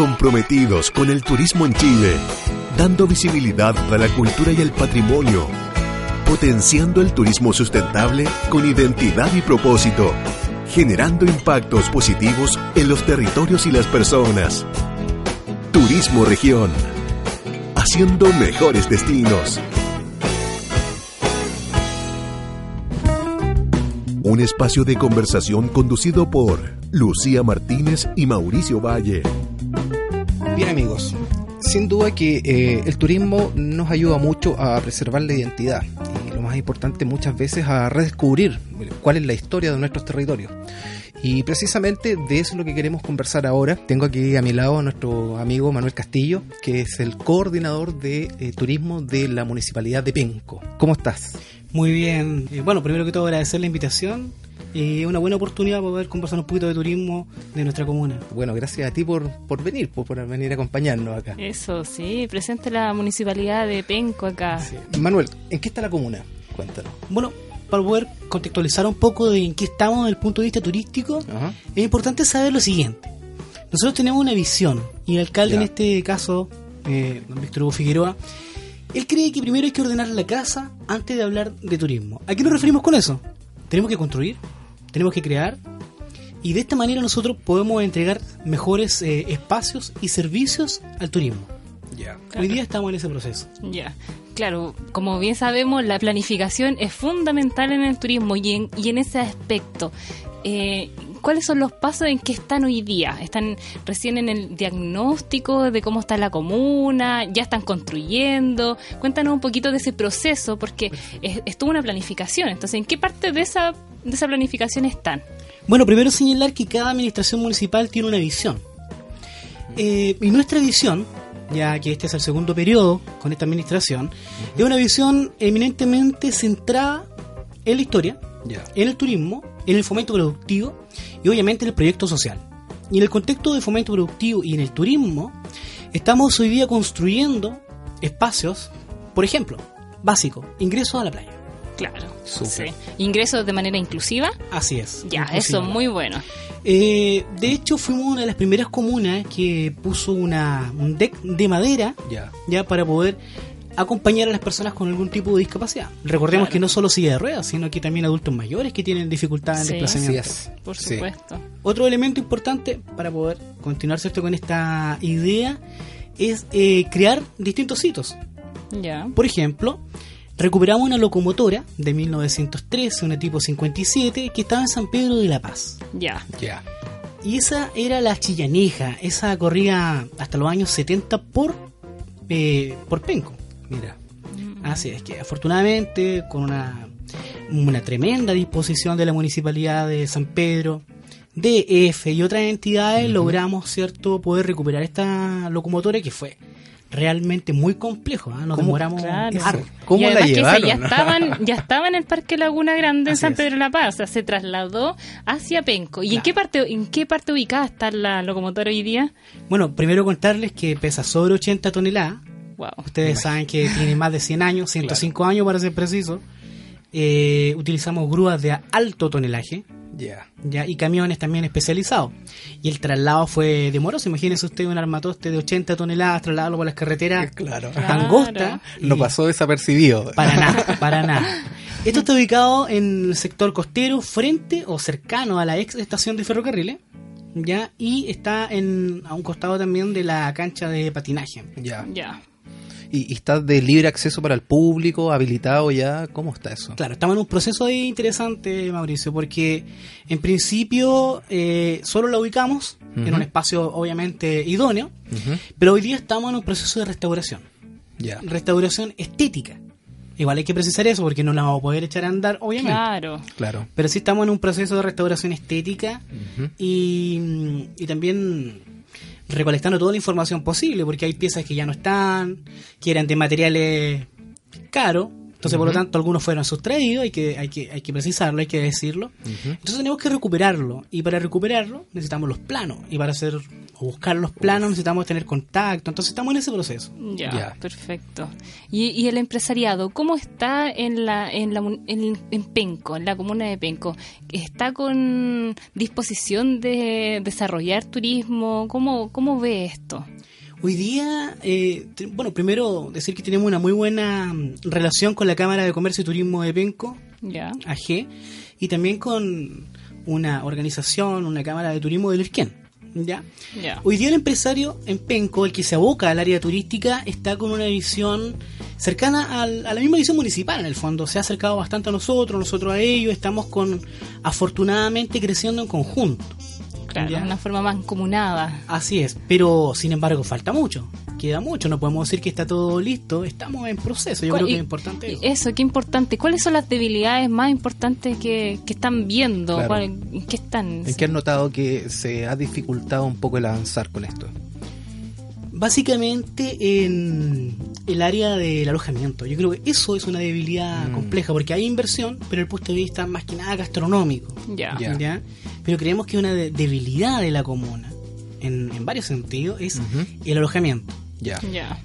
Comprometidos con el turismo en Chile, dando visibilidad a la cultura y el patrimonio, potenciando el turismo sustentable con identidad y propósito, generando impactos positivos en los territorios y las personas. Turismo Región, haciendo mejores destinos. Un espacio de conversación conducido por Lucía Martínez y Mauricio Valle. Bien amigos, sin duda que eh, el turismo nos ayuda mucho a preservar la identidad y lo más importante muchas veces a redescubrir cuál es la historia de nuestros territorios. Y precisamente de eso es lo que queremos conversar ahora. Tengo aquí a mi lado a nuestro amigo Manuel Castillo, que es el coordinador de eh, turismo de la Municipalidad de Penco. ¿Cómo estás? Muy bien. Eh, bueno, primero que todo agradecer la invitación y una buena oportunidad para poder conversar un poquito de turismo de nuestra comuna. Bueno, gracias a ti por, por venir, por, por venir a acompañarnos acá. Eso, sí, presente la municipalidad de Penco acá. Sí. Manuel, ¿en qué está la comuna? Cuéntanos. Bueno, para poder contextualizar un poco de en qué estamos desde el punto de vista turístico, Ajá. es importante saber lo siguiente. Nosotros tenemos una visión y el alcalde Ya. en este caso, eh, don Víctor Hugo Figueroa, él cree que primero hay que ordenar la casa antes de hablar de turismo. ¿A qué nos referimos con eso? Tenemos que construir, tenemos que crear y de esta manera nosotros podemos entregar mejores eh, espacios y servicios al turismo. Ya. Hoy día estamos en ese proceso. Ya, claro, como bien sabemos, la planificación es fundamental en el turismo y en, y en ese aspecto. eh, ¿Cuáles son los pasos en que están hoy día? ¿Están recién en el diagnóstico de cómo está la comuna? ¿Ya están construyendo? Cuéntanos un poquito de ese proceso, porque es, es toda una planificación. Entonces, ¿en qué parte de esa, de esa planificación están? Bueno, primero señalar que cada administración municipal tiene una visión. Eh, y nuestra visión, ya que este es el segundo periodo con esta administración, es una visión eminentemente centrada en la historia, en el turismo, en el fomento productivo y obviamente en el proyecto social. Y en el contexto de fomento productivo y en el turismo, estamos hoy día construyendo espacios, por ejemplo, básico, ingresos a la playa. Claro, Súper. sí. ¿Ingresos de manera inclusiva? Así es. Ya, eso, muy bueno. Eh, de hecho, fuimos una de las primeras comunas que puso una, un deck de madera Ya. ya para poder acompañar a las personas con algún tipo de discapacidad. Recordemos Claro. que no solo silla de ruedas, sino que también adultos mayores que tienen dificultad en Sí. desplazamiento. Así es. Por Sí. supuesto. Otro elemento importante para poder continuar ¿cierto? con esta idea es eh, crear distintos hitos. Ya. Por ejemplo, recuperamos una locomotora de 1913, una tipo 57, que estaba en San Pedro de la Paz. Ya. Ya. Y esa era la chillaneja, esa corría hasta los años 70 por, eh, por Penco. Mira. Así es que afortunadamente con una, una tremenda disposición de la Municipalidad de San Pedro, DF y otras entidades logramos cierto poder recuperar esta locomotora que fue realmente muy complejo, ¿ah? nos ¿Cómo? demoramos Claro. harto. ¿Cómo y la además que llevaron? ya estaban, ya estaba en el Parque Laguna Grande en Así San. Pedro de la Paz, o sea, se trasladó hacia Penco. ¿Y en Claro. qué parte, en qué parte ubicada está la locomotora hoy día? Bueno, primero contarles que pesa sobre 80 toneladas, Wow. Ustedes saben que tiene más de 100 años, 105 años para ser preciso. Eh, utilizamos grúas de alto tonelaje Ya. ya y camiones también especializados. Y el traslado fue demoroso. Imagínense usted un armatoste de 80 toneladas trasladarlo por las carreteras Claro. angostas. y- No pasó desapercibido. Para nada, para nada. Esto está ubicado en el sector costero, frente o cercano a la ex estación de ferrocarriles. Ya, y está en, a un costado también de la cancha de patinaje. Ya. Ya. ¿Y, y está de libre acceso para el público, habilitado ya? ¿Cómo está eso? Claro, estamos en un proceso ahí interesante, Mauricio, porque en principio eh, solo la ubicamos en un espacio obviamente idóneo, pero hoy día estamos en un proceso de restauración, Ya. restauración estética. Igual hay que precisar eso porque no la vamos a poder echar a andar, obviamente. Claro. Claro. Pero sí estamos en un proceso de restauración estética y, y también recolectando toda la información posible, porque hay piezas que ya no están, que eran de materiales caros, entonces por lo tanto algunos fueron sustraídos, hay que, hay que, hay que precisarlo, hay que decirlo. Entonces tenemos que recuperarlo, y para recuperarlo necesitamos los planos, y para hacer o buscar los planos necesitamos tener contacto, entonces estamos en ese proceso. Ya, Ya. perfecto. ¿Y, y el empresariado, cómo está en la, en la en, en Penco, en la comuna de Penco? ¿Está con disposición de desarrollar turismo? ¿Cómo, cómo ve esto? Hoy día, eh, bueno, primero decir que tenemos una muy buena mm, relación con la Cámara de Comercio y Turismo de Penco, Ya, AG, y también con una organización, una Cámara de Turismo del Irquén. ¿Ya? ya. Hoy día el empresario en Penco, el que se aboca al área turística, está con una visión cercana al- a la misma visión municipal en el fondo. Se ha acercado bastante a nosotros, nosotros a ellos, estamos con afortunadamente creciendo en conjunto. Claro, ¿Ya? una forma mancomunada. Así es, pero sin embargo falta mucho, queda mucho, no podemos decir que está todo listo, estamos en proceso, yo ¿Cuál- creo que es importante eso. Eso, qué importante. ¿Cuáles son las debilidades más importantes que, que están viendo? Claro. ¿Cuál- ¿En qué están? ¿En qué has notado que se ha dificultado un poco el avanzar con esto? Básicamente en el área del alojamiento, yo creo que eso es una debilidad Mm. compleja, porque hay inversión, pero el punto de vista más que nada gastronómico, Ya. Ya. ¿ya? Pero creemos que una de- debilidad de la comuna, en, en varios sentidos, es el alojamiento. Ya. Ya.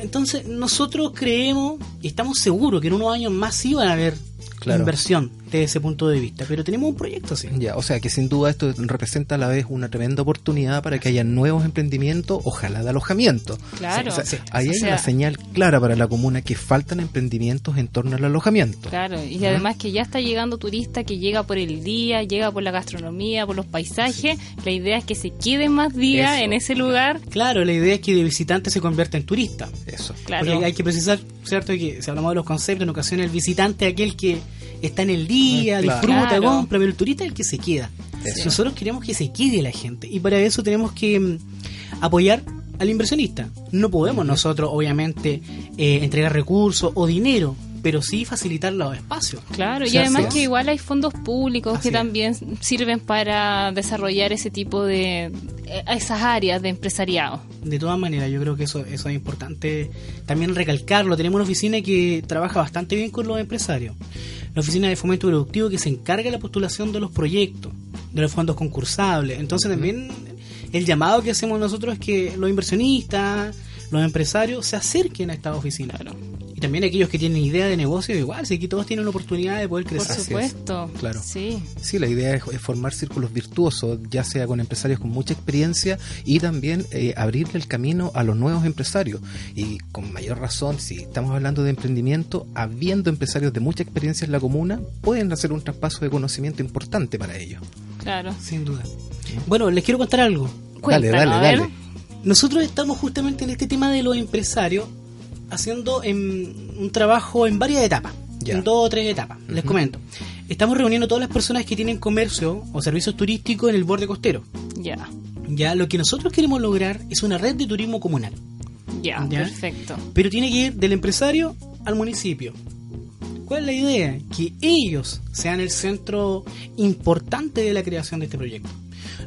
Entonces, nosotros creemos y estamos seguros que en unos años más sí van a haber Claro. inversión desde ese punto de vista, pero tenemos un proyecto así. Ya, o sea que sin duda esto representa a la vez una tremenda oportunidad para que haya nuevos emprendimientos, ojalá de alojamiento. Claro. O sea, Sí. ahí O hay sea- una señal clara para la comuna que faltan emprendimientos en torno al alojamiento. Claro, y además que ya está llegando turista que llega por el día, llega por la gastronomía, por los paisajes. La idea es que se quede más días Eso. en ese lugar. Claro, la idea es que de visitante se convierta en turista. Eso. Claro. Porque hay que precisar, ¿cierto? Que si hablamos de los conceptos, en ocasiones el visitante es aquel que está en el día, Mm, claro. disfruta, compra, pero el turista es el que se queda. Eso. Nosotros queremos que se quede la gente y para eso tenemos que mm, apoyar al inversionista. No podemos nosotros, obviamente, eh, entregar recursos o dinero, pero sí facilitar los espacios. Claro, y O sea, además sí. que igual hay fondos públicos Así que es. también sirven para desarrollar ese tipo de eh, esas áreas de empresariado. De todas maneras, yo creo que eso, eso es importante también recalcarlo. Tenemos una oficina que trabaja bastante bien con los empresarios. La oficina de fomento productivo que se encarga de la postulación de los proyectos, de los fondos concursables. Entonces también el llamado que hacemos nosotros es que los inversionistas, los empresarios se acerquen a esta oficina. Y también aquellos que tienen idea de negocio, igual, si aquí todos tienen la oportunidad de poder Por crecer. Es, supuesto. claro. Sí. Sí, la idea es, es formar círculos virtuosos, ya sea con empresarios con mucha experiencia y también eh, abrirle el camino a los nuevos empresarios. Y con mayor razón, si estamos hablando de emprendimiento, habiendo empresarios de mucha experiencia en la comuna, pueden hacer un traspaso de conocimiento importante para ellos. Claro. Sin duda. Bueno, les quiero contar algo. Cuéntanos, dale, dale, dale. Nosotros estamos justamente en este tema de los empresarios haciendo en, un trabajo en varias etapas, Ya. en dos o tres etapas. Les comento. Estamos reuniendo todas las personas que tienen comercio o servicios turísticos en el borde costero. Ya. Ya lo que nosotros queremos lograr es una red de turismo comunal, Ya, Ya. perfecto. pero tiene que ir del empresario al municipio. ¿Cuál es la idea? Que ellos sean el centro importante de la creación de este proyecto.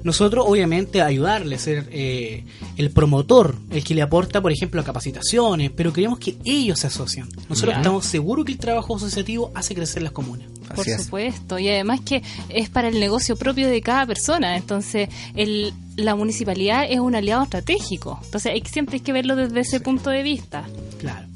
Nosotros, obviamente, ayudarles, ser eh, el promotor, el que le aporta, por ejemplo, capacitaciones, pero queremos que ellos se asocian. Nosotros Ya. estamos seguros que el trabajo asociativo hace crecer las comunas. Por Así es. supuesto, y además que es para el negocio propio de cada persona, entonces el, la municipalidad es un aliado estratégico, entonces hay, siempre hay que verlo desde ese punto de vista. Claro.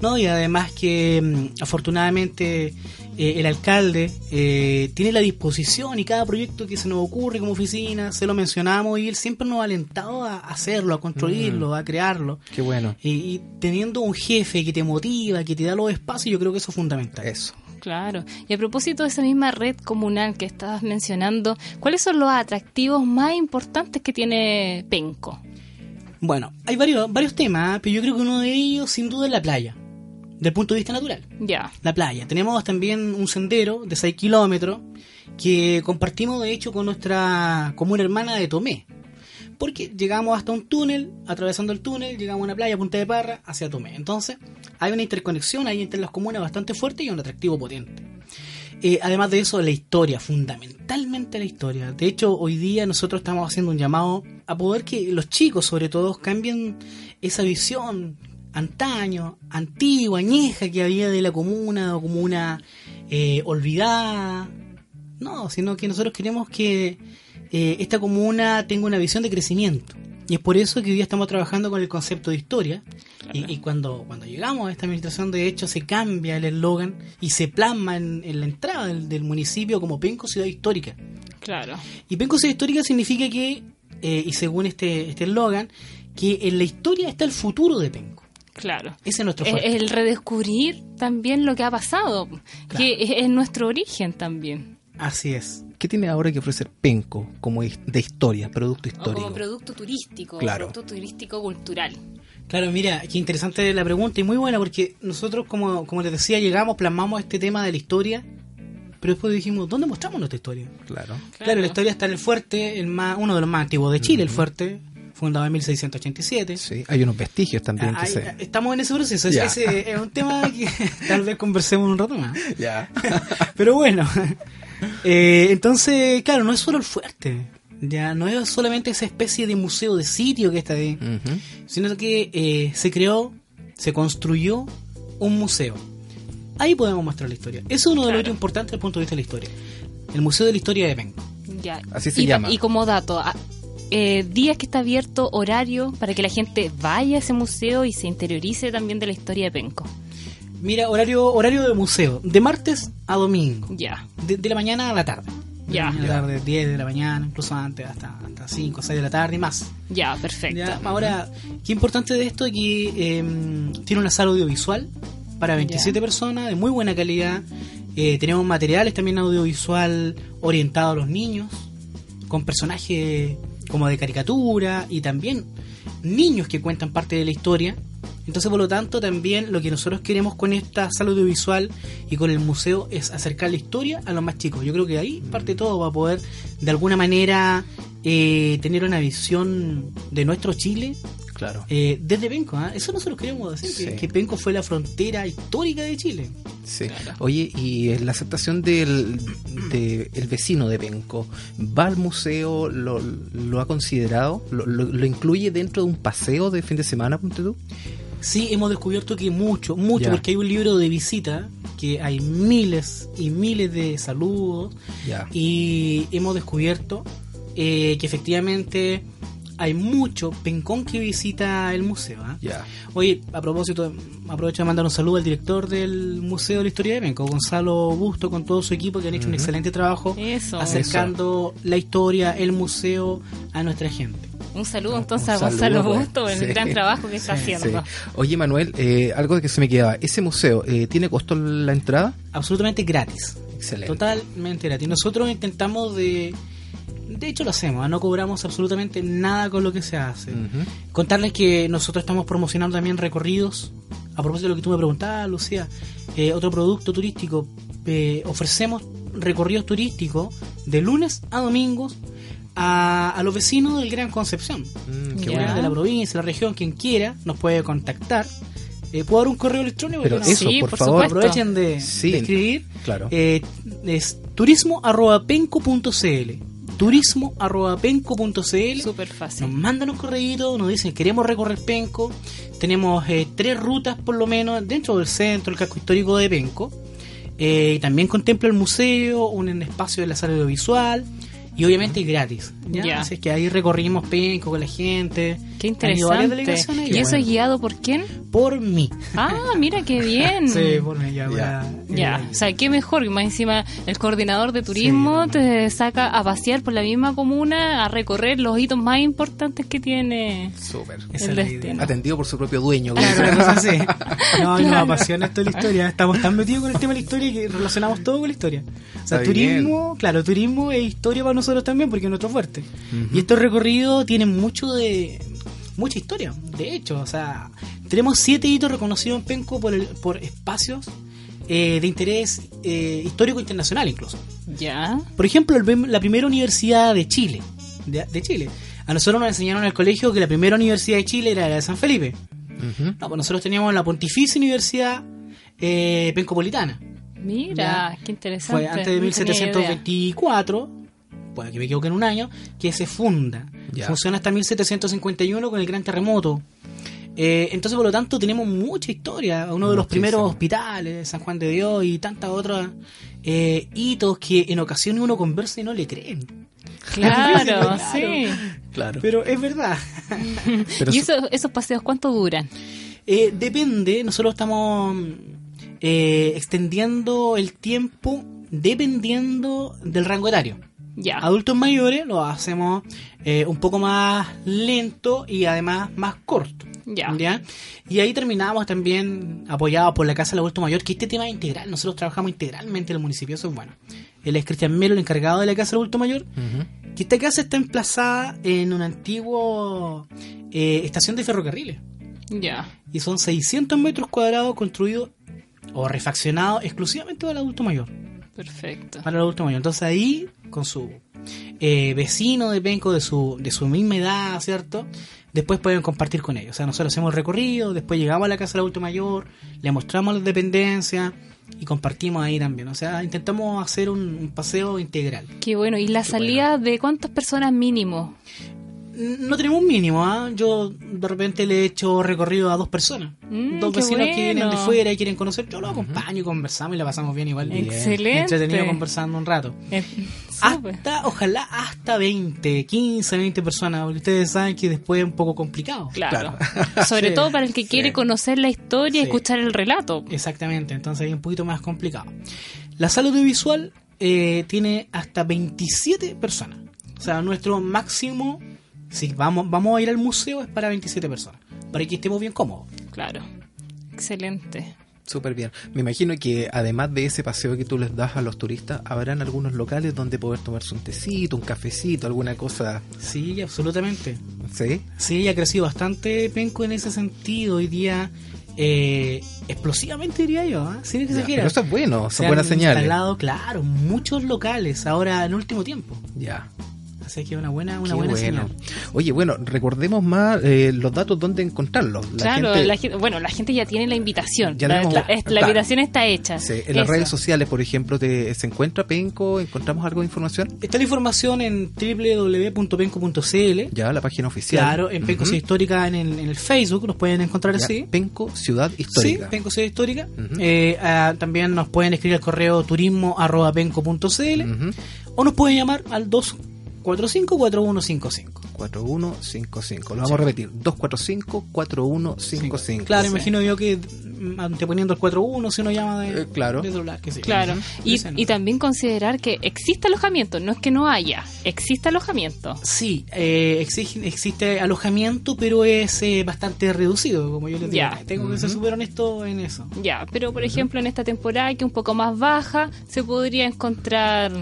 No, y además que mm, afortunadamente eh, el alcalde eh, tiene la disposición y cada proyecto que se nos ocurre como oficina, se lo mencionamos y él siempre nos ha alentado a hacerlo, a construirlo, a crearlo. Qué bueno. Y, y teniendo un jefe que te motiva, que te da los espacios, yo creo que eso es fundamental. Eso. Claro. Y a propósito de esa misma red comunal que estabas mencionando, ¿cuáles son los atractivos más importantes que tiene Penco? Bueno, hay varios, varios temas, pero yo creo que uno de ellos sin duda es la playa, del punto de vista natural. Ya. La playa. Tenemos también un sendero de 6 kilómetros que compartimos de hecho con nuestra comuna hermana de Tomé. Porque llegamos hasta un túnel, atravesando el túnel, llegamos a una playa, Punta de Parra, hacia Tomé. Entonces, hay una interconexión ahí entre las comunas bastante fuerte y un atractivo potente. eh, además de eso, la historia, fundamentalmente la historia. De hecho, hoy día nosotros estamos haciendo un llamado a poder que los chicos, sobre todo, cambien esa visión antaño, antigua, añeja que había de la comuna o comuna eh, olvidada. No, sino que nosotros queremos que eh, esta comuna tenga una visión de crecimiento. Y es por eso que hoy día estamos trabajando con el concepto de historia. Y, y cuando, cuando llegamos a esta administración, de hecho, se cambia el eslogan y se plasma en, en la entrada del, del municipio como Penco Ciudad Histórica. Claro. Y Penco Ciudad Histórica significa que, eh, y según este este eslogan, que en la historia está el futuro de Penco. Claro. Ese es nuestro Es fuerte. el redescubrir también lo que ha pasado, que es, es nuestro origen también. Así es. ¿Qué tiene ahora que ofrecer Penco como de historia, producto O histórico? como producto turístico, Claro. producto turístico cultural. Claro, mira, qué interesante la pregunta y muy buena porque nosotros, como, como les decía, llegamos, plasmamos este tema de la historia, pero después dijimos, ¿dónde mostramos nuestra historia? Claro. Claro, la historia está en el fuerte, el más, uno de los más antiguos de Chile, el fuerte, fundado en 1687. Sí, hay unos vestigios también que se... Estamos en ese proceso, es un tema que tal vez conversemos un rato más. Ya. Pero bueno, eh, entonces, claro, no es solo el fuerte, ya no es solamente esa especie de museo de sitio que está ahí, sino que eh, se creó, se construyó un museo. Ahí podemos mostrar la historia. Eso es uno de los hechos importantes desde el punto de vista de la historia. El Museo de la Historia de Penco. Ya. Así se y, llama. Y como dato, eh, días que está abierto, horario, para que la gente vaya a ese museo y se interiorice también de la historia de Penco. Mira, horario horario de museo, de martes a domingo, Ya. de, de la mañana a la tarde. De Ya. mañana a la tarde, 10 de la mañana, incluso antes, hasta, hasta 5 o 6 de la tarde y más. Ya, perfecto. Ya, ahora, qué importante de esto es que eh, tiene una sala audiovisual para 27 personas de muy buena calidad. Eh, tenemos materiales también audiovisual orientado a los niños, con personajes como de caricatura y también niños que cuentan parte de la historia. Entonces, por lo tanto, también lo que nosotros queremos con esta sala audiovisual y con el museo es acercar la historia a los más chicos. Yo creo que ahí parte todo va a poder, de alguna manera, eh, tener una visión de nuestro Chile Claro. eh, desde Penco. ¿ah? Eso nosotros queremos decir, que, Sí. que Penco fue la frontera histórica de Chile. Sí. Oye, y la aceptación del de el vecino de Penco, ¿va al museo? ¿Lo, lo ha considerado? ¿Lo, lo- lo incluye dentro de un paseo de fin de semana, ponte tú? Sí, hemos descubierto que mucho, mucho, Ya. porque hay un libro de visita, que hay miles y miles de saludos, Ya. y hemos descubierto eh, que efectivamente hay mucho pencón que visita el museo. Ya. Oye, a propósito, aprovecho de mandar un saludo al director del Museo de la Historia de Penco, Gonzalo Busto, con todo su equipo, que han hecho un excelente trabajo Eso. acercando la historia, el museo a nuestra gente. Un saludo entonces Un a Gonzalo saludo, Busto por el sí. gran trabajo que está Sí, haciendo. Sí. Oye, Manuel, eh, algo que se me quedaba. ¿Ese museo eh, tiene costo la entrada? Absolutamente gratis. Excelente. Totalmente gratis. Nosotros intentamos de... De hecho lo hacemos, ¿ah? no cobramos absolutamente nada con lo que se hace. Contarles que nosotros estamos promocionando también recorridos. A propósito de lo que tú me preguntabas, Lucía, eh, otro producto turístico. eh, ofrecemos recorridos turísticos de lunes a domingos a, a los vecinos del Gran Concepción. Mm, qué bueno. De la provincia, la región, quien quiera, nos puede contactar. Eh, ¿Puedo dar un correo electrónico? Pero Sí, por, por favor. supuesto. Aprovechen de, Sí. de escribir. Claro. Eh, es turismo arroba penco.cl turismo arroba penco.cl Súper nos fácil. mandan un correo, nos dicen queremos recorrer Penco. Tenemos eh, tres rutas por lo menos dentro del centro, el casco histórico de Penco. Eh, y también contempla el museo, un espacio de la sala audiovisual y obviamente gratis. ¿ya? Así es que ahí recorrimos Penco con la gente. Qué interesante. ¿Y eso bueno, es guiado por quién? por mí. Ah, mira qué bien. Sí, por mí. Ya, Ya. o sea, qué mejor que más encima el coordinador de turismo Sí. te saca a pasear por la misma comuna, a recorrer los hitos más importantes que tiene Súper. el destino. Atendido por su propio dueño. Claro, así. No, y nos Claro. apasiona esto de la historia. Estamos tan metidos con el tema de la historia que relacionamos todo con la historia. O sea, Está bien. turismo, claro, turismo es historia para nosotros también porque es nuestro fuerte. Y estos recorridos tienen mucho de mucha historia, de hecho, o sea, tenemos siete hitos reconocidos en Penco por, el- por espacios eh, de interés eh, histórico internacional incluso. Ya. Por ejemplo, el- la primera universidad de Chile, de, de Chile. A nosotros nos enseñaron en el colegio que la primera universidad de Chile era la de San Felipe. No, pues nosotros teníamos la Pontificia Universidad eh, Pencopolitana. Mira, qué interesante. Fue antes de no tenía idea. 1724, puede que me equivoque en un año, que se funda. Ya. Funciona hasta 1751 con el gran terremoto. Eh, entonces, por lo tanto, tenemos mucha historia. Uno de los primeros hospitales, San Juan de Dios y tantas otras eh, hitos que en ocasiones uno conversa y no le creen. Claro, Claro. sí. Claro. Pero es verdad. Pero ¿Y esos, paseos cuánto duran? Eh, depende, nosotros estamos eh, extendiendo el tiempo dependiendo del rango etario. Ya. Adultos mayores lo hacemos eh, un poco más lento y además más corto. Ya. Y ahí terminamos también apoyados por la Casa del Adulto Mayor, que este tema es integral. Nosotros trabajamos integralmente en el municipio, eso es bueno. Él es Cristian Melo, el encargado de la Casa del Adulto Mayor. Que esta casa está emplazada en una antigua eh, estación de ferrocarriles. Ya. Y son 600 metros cuadrados construidos o refaccionados exclusivamente para el adulto mayor. Perfecto. Para el adulto mayor. Entonces ahí, con su eh, vecino de Penco de su, de su misma edad, ¿cierto? Después pueden compartir con ellos. O sea, nosotros hacemos recorrido, después llegamos a la casa del adulto mayor, le mostramos las dependencias y compartimos ahí también. O sea, intentamos hacer un, un paseo integral. Qué bueno. ¿Y la salida de cuántas personas mínimo? No tenemos un mínimo, ¿ah? Yo de repente le he hecho recorrido a dos personas. Mm, dos vecinos que vienen de fuera y quieren conocer. Yo los acompaño y conversamos y la pasamos bien igual. Excelente. Entretenido conversando un rato. Eh. Hasta, ojalá hasta 20, 15, 20 personas, porque ustedes saben que después es un poco complicado. Claro. Sobre Sí, todo para el que quiere conocer la historia y Sí. escuchar el relato. Exactamente, entonces es un poquito más complicado. La sala audiovisual eh, tiene hasta 27 personas. O sea, nuestro máximo, si vamos, vamos a ir al museo, es para 27 personas. Para que estemos bien cómodos. Claro. Excelente. Súper bien. Me imagino que además de ese paseo que tú les das a los turistas, habrán algunos locales donde poder tomarse un tecito, un cafecito, alguna cosa. Sí, absolutamente. ¿Sí? Sí, ha crecido bastante Penco en ese sentido. Hoy día, eh, explosivamente diría yo, ¿ah? sin Ya, exagerar. pero eso es bueno, Se son han buenas señales. instalado, claro, muchos locales ahora en último tiempo. Ya. Así que una buena, una Qué buena bueno. señal. Oye, bueno, recordemos más eh, los datos donde encontrarlos. La claro, gente- la gente, bueno, la gente ya tiene la invitación. Ya la, tenemos- la- es- la claro. invitación está hecha. Sí, en las redes sociales, por ejemplo, te, ¿se encuentra Penco? ¿Encontramos algo de información? Está la información en www.penco.cl. Ya, la página oficial. Claro, en Penco. Ciudad Histórica en el, en el Facebook nos pueden encontrar Ya, así. Penco Ciudad Histórica. Sí, Penco Ciudad Histórica. Eh, ah, también nos pueden escribir al correo turismo arroba penco.cl Ujú. o nos pueden llamar al 245-4155. 4155. Lo vamos a repetir. 245-4155. Claro, Sí. imagino yo que mm, anteponiendo el 41 si uno llama de, Eh, claro. de celular, que sí. Claro. Y, y también considerar que existe alojamiento, no es que no haya, existe alojamiento. Sí, eh, exige- existe alojamiento, pero es eh, bastante reducido, como yo les digo. Ya. Tengo que ser súper honesto en eso. Ya, pero por ejemplo en esta temporada que es un poco más baja, se podría encontrar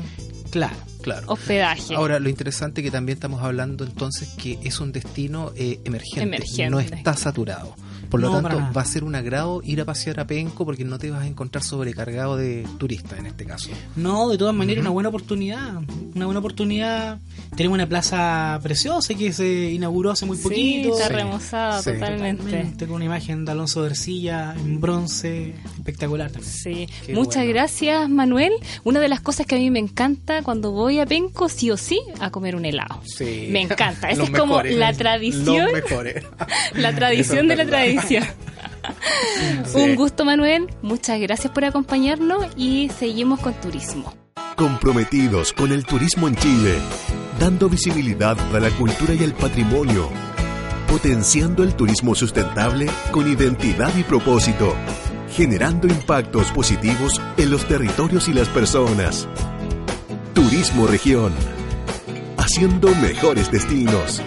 Claro. Claro. hospedaje. Ahora, lo interesante que también estamos hablando entonces que es un destino eh, emergente, Emergente. no está saturado. Por lo No, tanto, va a ser un agrado ir a pasear a Penco porque no te vas a encontrar sobrecargado de turistas en este caso. No, de todas maneras, una buena oportunidad. Una buena oportunidad. Tenemos una plaza preciosa que se inauguró hace muy sí, poquito. está Sí. remozada Sí. totalmente. Totalmente, con una imagen de Alonso de Ercilla en bronce espectacular también. Sí, Qué muchas bueno. gracias Manuel. Una de las cosas que a mí me encanta cuando voy a Penco, sí o sí, a comer un helado. Sí. Me encanta. Esa es como la tradición, Los mejores. la tradición de la verdad. Sí. Un gusto Manuel, muchas gracias por acompañarnos y seguimos con turismo. Comprometidos con el turismo en Chile, dando visibilidad a la cultura y el patrimonio, potenciando el turismo sustentable con identidad y propósito, generando impactos positivos en los territorios y las personas. Turismo Región, haciendo mejores destinos.